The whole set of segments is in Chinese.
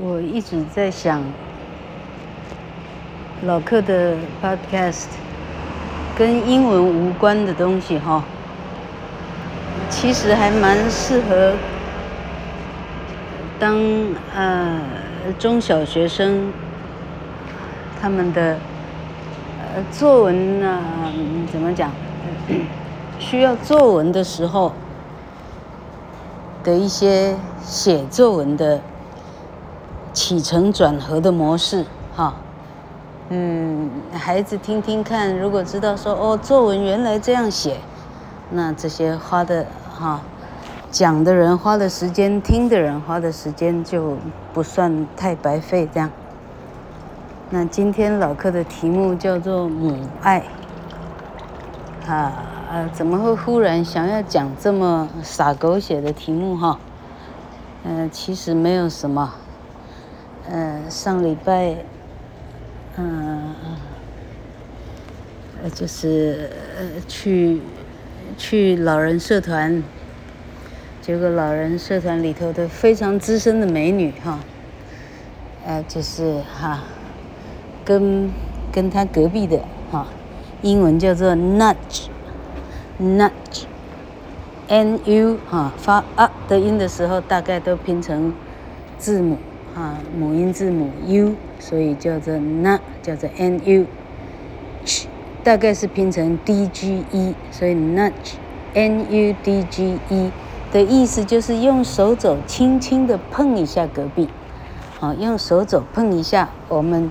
我一直在想，老客的 podcast 跟英文无关的东西哈，其实还蛮适合当呃中小学生他们的呃作文呢，怎么讲？需要作文的时候的一些写作文的。起承转合的模式，哈，嗯，孩子听听看，如果知道说哦，作文原来这样写，那这些花的哈，讲的人花的时间，听的人花的时间就不算太白费这样。那今天老课的题目叫做母爱，啊呃，怎么会忽然想要讲这么洒狗血的题目哈？嗯、呃，其实没有什么。呃，上礼拜，嗯、呃，就是呃去去老人社团，结果老人社团里头的非常资深的美女哈，呃，就是哈，跟跟他隔壁的哈，英文叫做 nudge，nudge，n u 哈，发啊的音的时候，大概都拼成字母。啊，母音字母 U，所以叫做 N，叫做 N U，大概是拼成 D G E，所以 Nudge，N U D G E 的意思就是用手肘轻轻的碰一下隔壁，好，用手肘碰一下。我们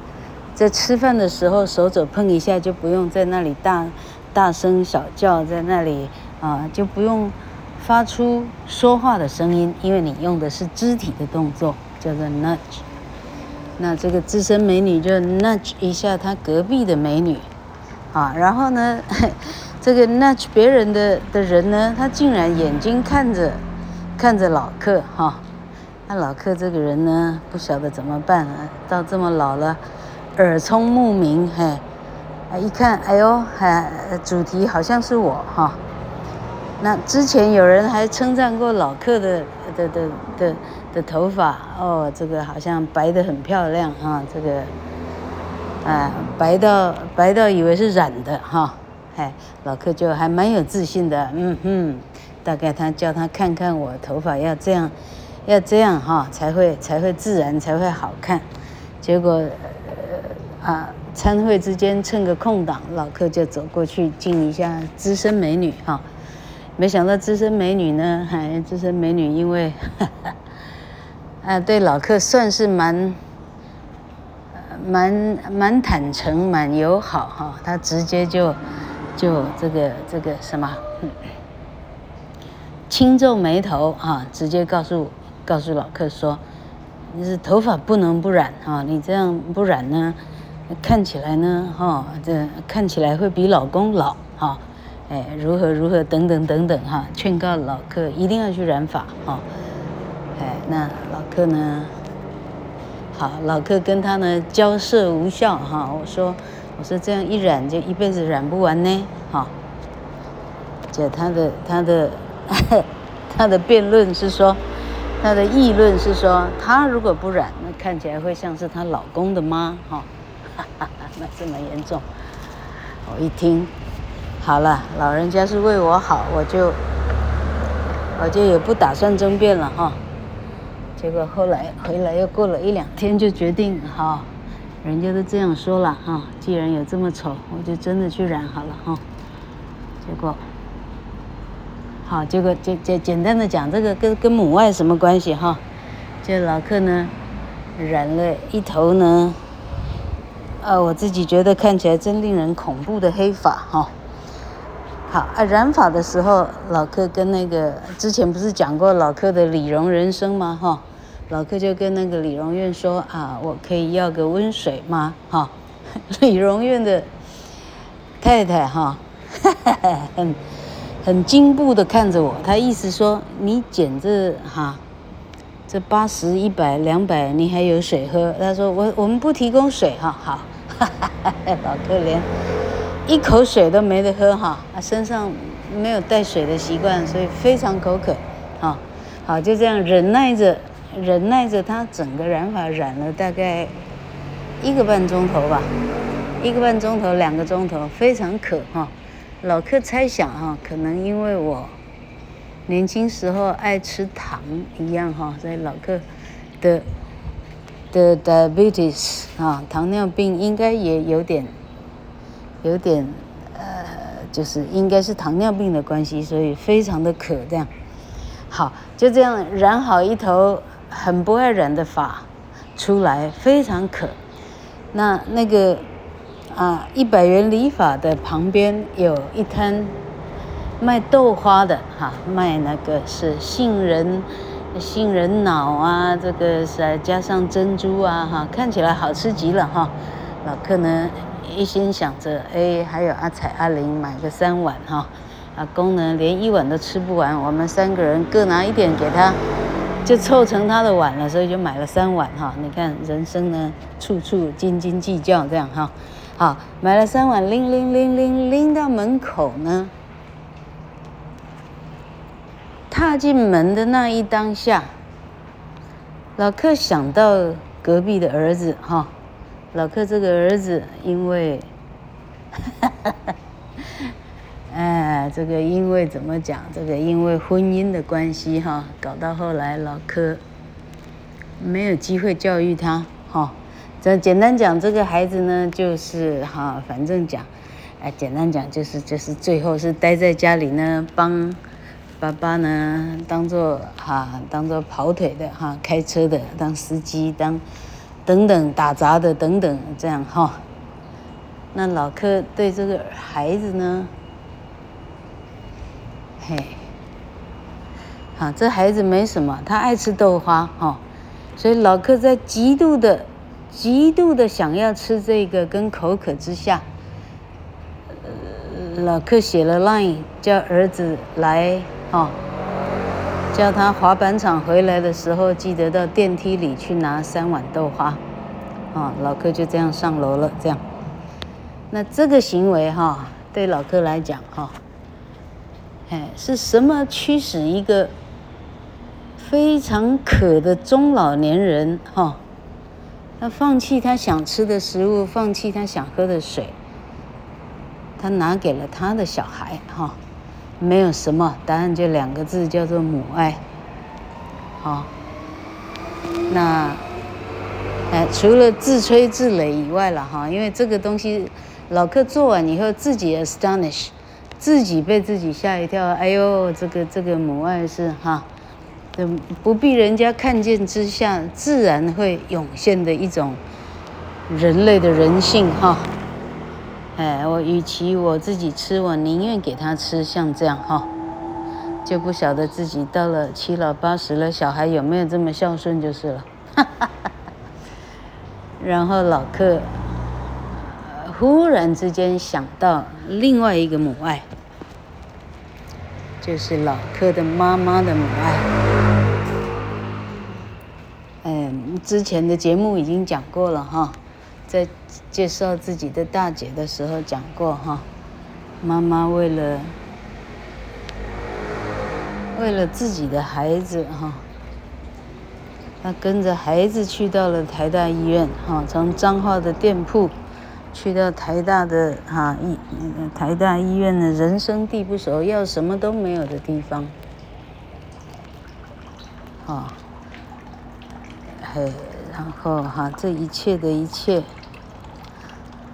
在吃饭的时候，手肘碰一下就不用在那里大大声小叫，在那里啊就不用发出说话的声音，因为你用的是肢体的动作。叫做 nudge，那这个资深美女就 nudge 一下她隔壁的美女，啊，然后呢，这个 nudge 别人的的人呢，他竟然眼睛看着看着老客哈，那、老客这个人呢，不晓得怎么办啊，到这么老了，耳聪目明，嘿，啊，一看，哎呦，还主题好像是我哈，那之前有人还称赞过老客的的。的的的头发哦，这个好像白得很漂亮啊，这个，啊，白到白到以为是染的哈，哎，老客就还蛮有自信的，嗯哼，大概他叫他看看我头发要这样，要这样哈，才会才会自然才会好看，结果，呃，啊，参会之间趁个空档，老客就走过去敬一下资深美女哈，没想到资深美女呢，还资深美女因为。哈 哈啊，对老客算是蛮，蛮蛮坦诚、蛮友好哈。他直接就，就这个这个什么，轻皱眉头啊，直接告诉告诉老客说，你是头发不能不染啊，你这样不染呢，看起来呢哈，这看起来会比老公老哈，哎，如何如何等等等等哈，劝告老客一定要去染发哈。哎，那老客呢？好，老客跟他呢交涉无效哈。我说，我说这样一染就一辈子染不完呢。哈，这他的他的 他的辩论是说，他的议论是说，他如果不染，那看起来会像是她老公的妈哈。哈哈，那这么严重，我一听，好了，老人家是为我好，我就我就也不打算争辩了哈。结果后来回来又过了一两天，就决定哈，人家都这样说了哈，既然有这么丑，我就真的去染好了哈。结果，好，结果简简简单的讲，这个跟跟母爱什么关系哈？这老客呢，染了一头呢，呃，我自己觉得看起来真令人恐怖的黑发哈。啊，染发的时候，老客跟那个之前不是讲过老客的理容人生吗？哈。老客就跟那个理容院说啊，我可以要个温水吗？哈，理容院的太太哈，很 很惊怖的看着我，他意思说你捡这哈，这八十一百两百，你还有水喝？他说我我们不提供水哈，好，老客连一口水都没得喝哈，他身上没有带水的习惯，所以非常口渴，哈，好就这样忍耐着。忍耐着他整个染法染了大概一个半钟头吧，一个半钟头两个钟头，非常渴哈。老克猜想哈，可能因为我年轻时候爱吃糖一样哈，所以老克的的 diabetes 啊，糖尿病应该也有点有点呃，就是应该是糖尿病的关系，所以非常的渴这样。好，就这样染好一头很不爱染的发出来，非常渴。那那个啊，一百元理发的旁边有一摊卖豆花的哈，卖那个是杏仁杏仁脑啊，这个是加上珍珠啊哈，看起来好吃极了哈。老客呢一心想着，哎，还有阿彩阿玲买个三碗哈。阿公呢，连一碗都吃不完，我们三个人各拿一点给他，就凑成他的碗了，所以就买了三碗哈。你看人生呢，处处斤斤计较这样哈。好，买了三碗，拎拎拎拎拎到门口呢，踏进门的那一当下，老克想到隔壁的儿子哈，老克这个儿子因为。哈哈哈。哎，这个因为怎么讲？这个因为婚姻的关系哈，搞到后来老柯没有机会教育他哈。这简单讲，这个孩子呢，就是哈，反正讲，哎，简单讲就是就是最后是待在家里呢，帮爸爸呢当做哈，当做跑腿的哈，开车的当司机当等等打杂的等等这样哈。那老柯对这个孩子呢？嘿，好，这孩子没什么，他爱吃豆花哈、哦，所以老克在极度的、极度的想要吃这个跟口渴之下，老克写了 line 叫儿子来哈、哦，叫他滑板场回来的时候记得到电梯里去拿三碗豆花，啊、哦，老哥就这样上楼了，这样，那这个行为哈、对老哥来讲哈。哦哎，是什么驱使一个非常渴的中老年人哈，他放弃他想吃的食物，放弃他想喝的水，他拿给了他的小孩哈，没有什么，答案就两个字，叫做母爱。好，那哎，除了自吹自擂以外了哈，因为这个东西老客做完以后自己 astonish。自己被自己吓一跳，哎呦，这个这个母爱是哈，这不必人家看见之下，自然会涌现的一种人类的人性哈。哎，我与其我自己吃，我宁愿给他吃，像这样哈，就不晓得自己到了七老八十了，小孩有没有这么孝顺就是了。然后老客。忽然之间想到另外一个母爱，就是老柯的妈妈的母爱。嗯，之前的节目已经讲过了哈，在介绍自己的大姐的时候讲过哈。妈妈为了为了自己的孩子哈，她跟着孩子去到了台大医院哈，从彰化的店铺。去到台大的哈医，台大医院的人生地不熟，要什么都没有的地方，啊，嘿，然后哈，这一切的一切，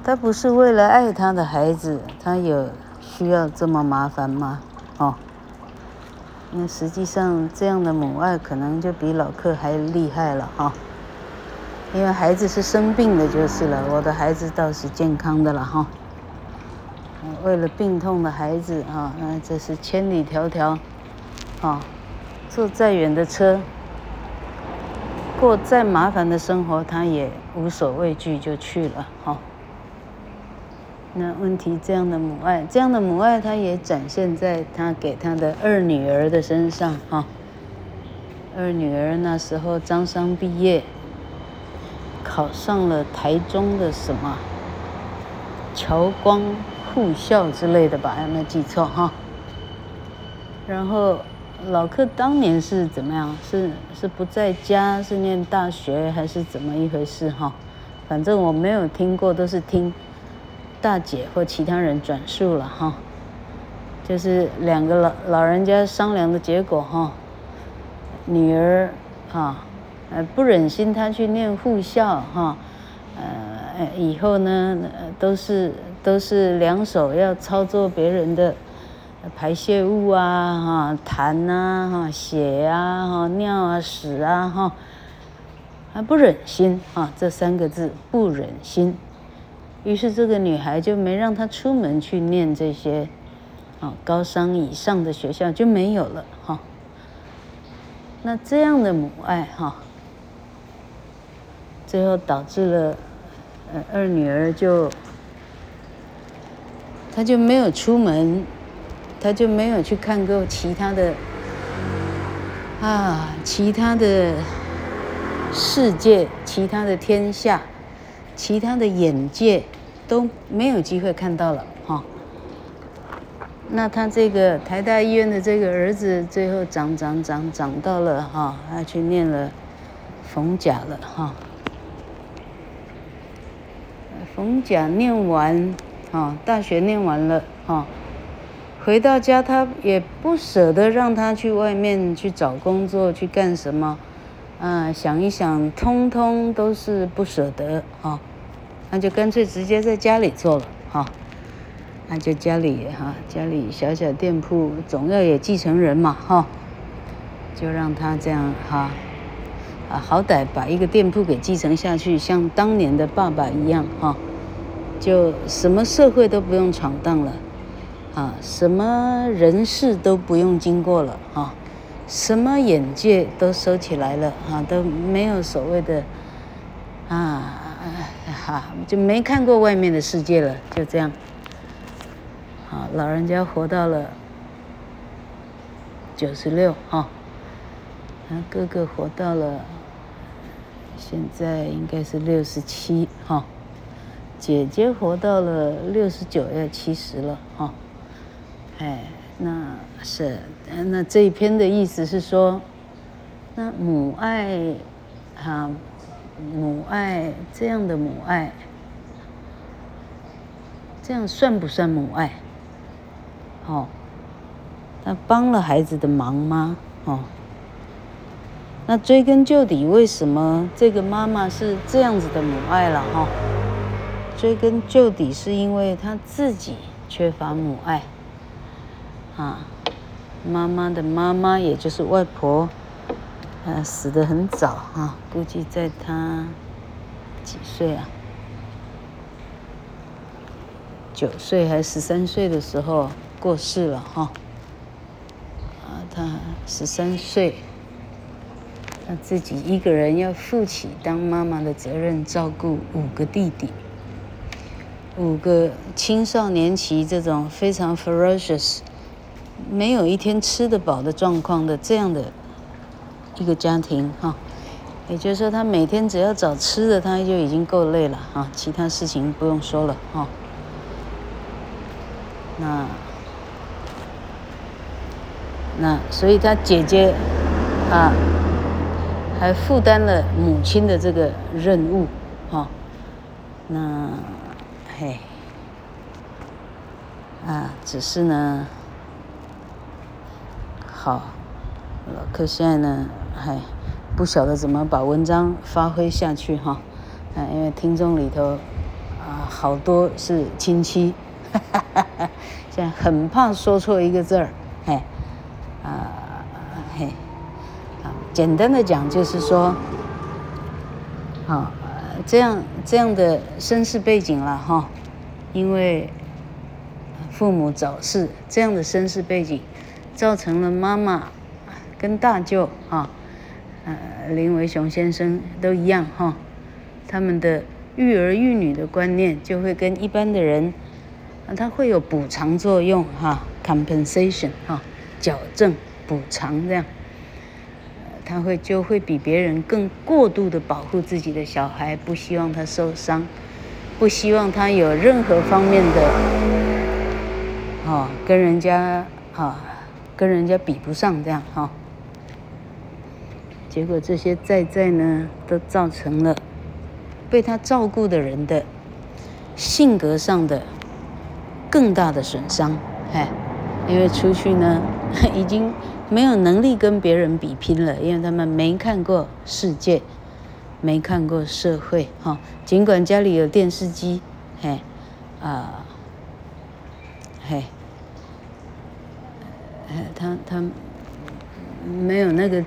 他不是为了爱他的孩子，他有需要这么麻烦吗？哦，那实际上这样的母爱可能就比老克还厉害了哈。因为孩子是生病的，就是了。我的孩子倒是健康的了哈。为了病痛的孩子啊，那这是千里迢迢，啊，坐再远的车，过再麻烦的生活，他也无所畏惧就去了哈。那问题这样的母爱，这样的母爱，他也展现在他给他的二女儿的身上哈。二女儿那时候张商毕业。考上了台中的什么侨光护校之类的吧？有没有记错哈？然后老克当年是怎么样？是是不在家，是念大学，还是怎么一回事？哈，反正我没有听过，都是听大姐或其他人转述了哈。就是两个老老人家商量的结果哈。女儿哈，呃，不忍心她去念护校哈，呃，以后呢都是都是两手要操作别人的。排泄物啊，哈，痰啊，哈，血啊，哈，尿啊，屎啊，哈，还不忍心啊，这三个字不忍心。于是这个女孩就没让她出门去念这些，啊，高三以上的学校就没有了哈。那这样的母爱哈，最后导致了，呃，二女儿就，她就没有出门。她就没有去看过其他的啊，其他的世界，其他的天下，其他的眼界都没有机会看到了哈。那他这个台大医院的这个儿子，最后长长长长到了哈，他去念了逢甲了哈。逢甲念完啊，大学念完了哈。回到家，他也不舍得让他去外面去找工作，去干什么？啊，想一想，通通都是不舍得啊，那就干脆直接在家里做了哈。那就家里哈，家里小小店铺，总要有继承人嘛哈，就让他这样哈，啊，好歹把一个店铺给继承下去，像当年的爸爸一样哈，就什么社会都不用闯荡了。啊，什么人事都不用经过了啊，什么眼界都收起来了啊，都没有所谓的啊，哈，就没看过外面的世界了，就这样。啊，老人家活到了九十六啊，他哥哥活到了现在应该是六十七哈，姐姐活到了六十九要七十了哈。哎，那是，那这一篇的意思是说，那母爱，哈，母爱这样的母爱，这样算不算母爱？哦，那帮了孩子的忙吗？哦，那追根究底，为什么这个妈妈是这样子的母爱了？哈，追根究底，是因为她自己缺乏母爱。啊，妈妈的妈妈，也就是外婆，呃、死得很早啊，估计在他几岁啊？九岁还是十三岁的时候过世了哈。啊，他十三岁，他自己一个人要负起当妈妈的责任，照顾五个弟弟，五个青少年期这种非常 ferocious。没有一天吃得饱的状况的这样的一个家庭哈，也就是说，他每天只要找吃的，他就已经够累了哈，其他事情不用说了哈。那那所以他姐姐啊，还负担了母亲的这个任务哈。那嘿啊，只是呢。好，老克现在呢还不晓得怎么把文章发挥下去哈，啊，因为听众里头啊好多是亲戚，哈哈哈哈，现在很怕说错一个字儿，嘿，啊嘿，啊，简单的讲就是说，好，这样这样的身世背景了哈，因为父母早逝，这样的身世背景。造成了妈妈跟大舅啊，呃，林维雄先生都一样哈，他们的育儿育女的观念就会跟一般的人，啊，他会有补偿作用哈，compensation 哈，矫正补偿这样，他会就会比别人更过度的保护自己的小孩，不希望他受伤，不希望他有任何方面的，啊，跟人家啊。跟人家比不上这样哈。结果这些在在呢，都造成了被他照顾的人的性格上的更大的损伤，哎，因为出去呢 已经没有能力跟别人比拼了，因为他们没看过世界，没看过社会哈。尽管家里有电视机，嘿，啊，嘿，他他没有那个。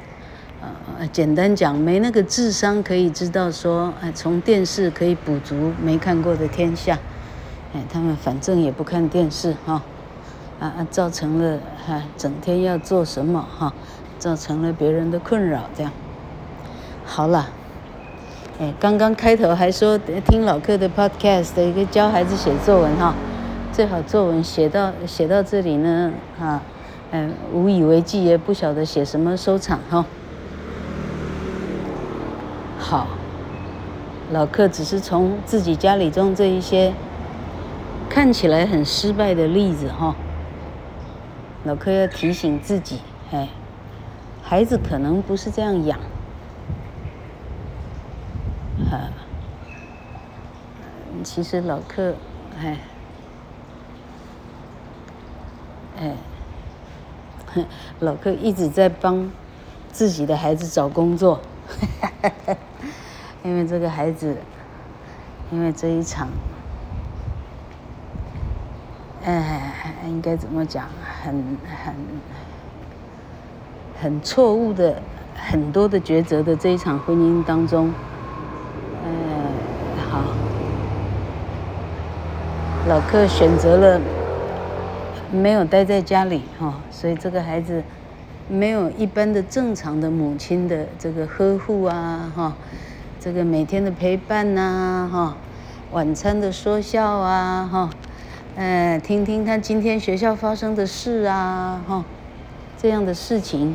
呃，简单讲，没那个智商可以知道说，哎，从电视可以补足没看过的天下，哎，他们反正也不看电视哈，啊啊，造成了哈，整天要做什么哈，造成了别人的困扰这样。好了，哎，刚刚开头还说听老客的 podcast 一个教孩子写作文哈，最好作文写到写到这里呢，哈，嗯，无以为继也不晓得写什么收场哈。好，老客只是从自己家里中这一些看起来很失败的例子哈，老客要提醒自己，哎，孩子可能不是这样养，啊，其实老客，哎，哎，老客一直在帮自己的孩子找工作。因为这个孩子，因为这一场，哎，应该怎么讲？很很很错误的很多的抉择的这一场婚姻当中，哎，好，老客选择了没有待在家里哈，所以这个孩子没有一般的正常的母亲的这个呵护啊哈。这个每天的陪伴呐、哈，晚餐的说笑啊，哈，呃，听听他今天学校发生的事啊，哈，这样的事情，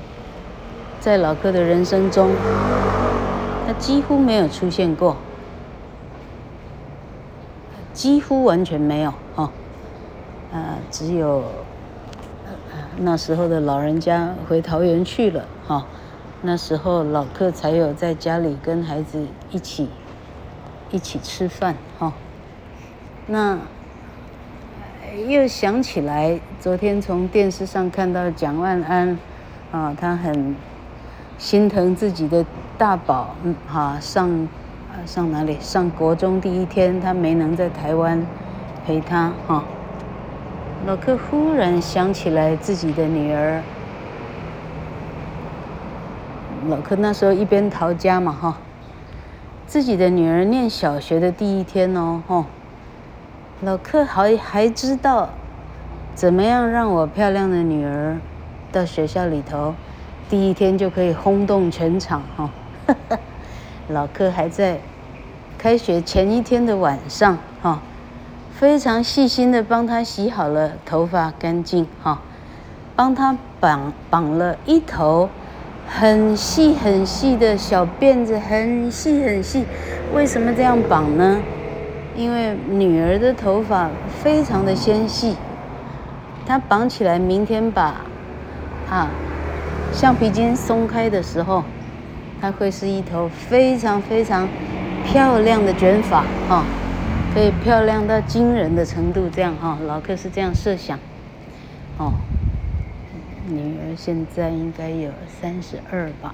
在老哥的人生中，他几乎没有出现过，几乎完全没有，哈，呃，只有那时候的老人家回桃园去了，哈。那时候老客才有在家里跟孩子一起一起吃饭哈。那又想起来，昨天从电视上看到蒋万安啊，他很心疼自己的大宝，嗯哈上上哪里上国中第一天，他没能在台湾陪他哈。老客忽然想起来自己的女儿。老柯那时候一边逃家嘛，哈，自己的女儿念小学的第一天哦，哦，老柯还还知道怎么样让我漂亮的女儿到学校里头，第一天就可以轰动全场，哈，老柯还在开学前一天的晚上，哈，非常细心的帮她洗好了头发干净，哈，帮她绑绑了一头。很细很细的小辫子，很细很细。为什么这样绑呢？因为女儿的头发非常的纤细，她绑起来，明天把啊橡皮筋松开的时候，它会是一头非常非常漂亮的卷发哈，可以漂亮到惊人的程度。这样哈，老客是这样设想，哦。女儿现在应该有三十二吧，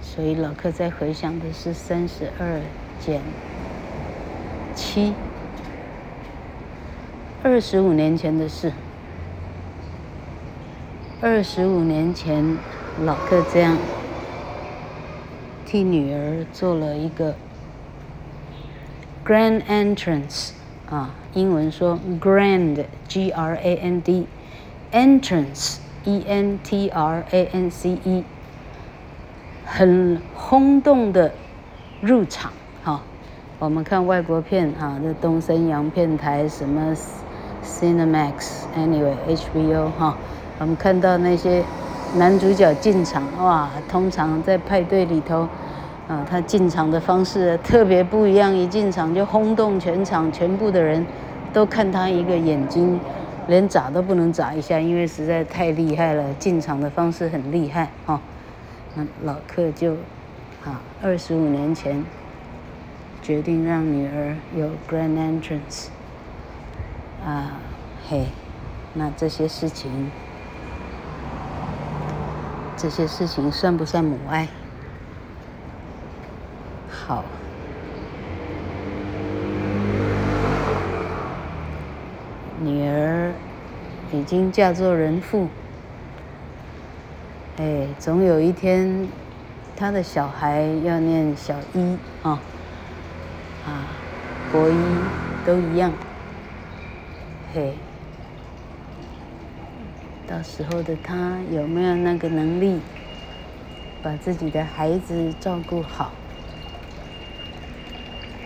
所以老客在回想的是三十二减七，二十五年前的事。二十五年前，老客这样替女儿做了一个 grand entrance 啊，英文说 grand，G R A N D。Entrance, E-N-T-R-A-N-C-E，很轰动的入场哈。我们看外国片哈，这东森洋片台什么 Cinemax，Anyway，HBO 哈，我们看到那些男主角进场哇，通常在派对里头啊，他进场的方式特别不一样，一进场就轰动全场，全部的人都看他一个眼睛。连眨都不能眨一下，因为实在太厉害了，进场的方式很厉害哈。那老克就啊，二十五年前决定让女儿有 grand entrance 啊，嘿，那这些事情，这些事情算不算母爱？好。女儿已经嫁作人妇，哎，总有一天，她的小孩要念小一啊，啊，国一都一样，嘿，到时候的她有没有那个能力，把自己的孩子照顾好？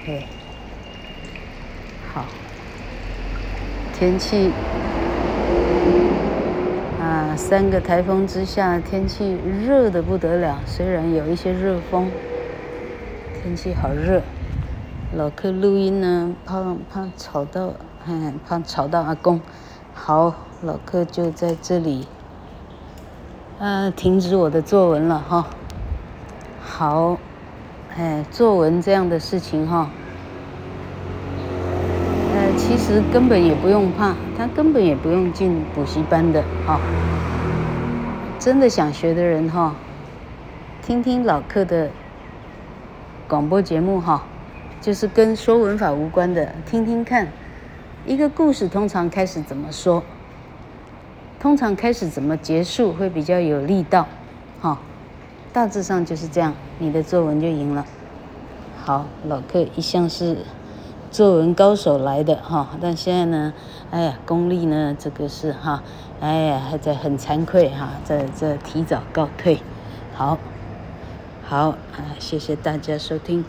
嘿，好。天气三个台风之下，天气热得不得了。虽然有一些热风，天气好热。老客录音呢，怕怕吵到，怕吵到阿公。好，老客就在这里，啊，停止我的作文了哈。好，哎，作文这样的事情哈。呃其实根本也不用怕，他根本也不用进补习班的哈、真的想学的人哈、听听老客的广播节目哈、就是跟说文法无关的，听听看，一个故事通常开始怎么说，通常开始怎么结束会比较有力道，哈、大致上就是这样，你的作文就赢了。好，老客一向是。作文高手来的哈，但现在呢，哎呀，功力呢，这个是哈，哎呀，还在很惭愧哈，在在提早告退，好，好啊，谢谢大家收听。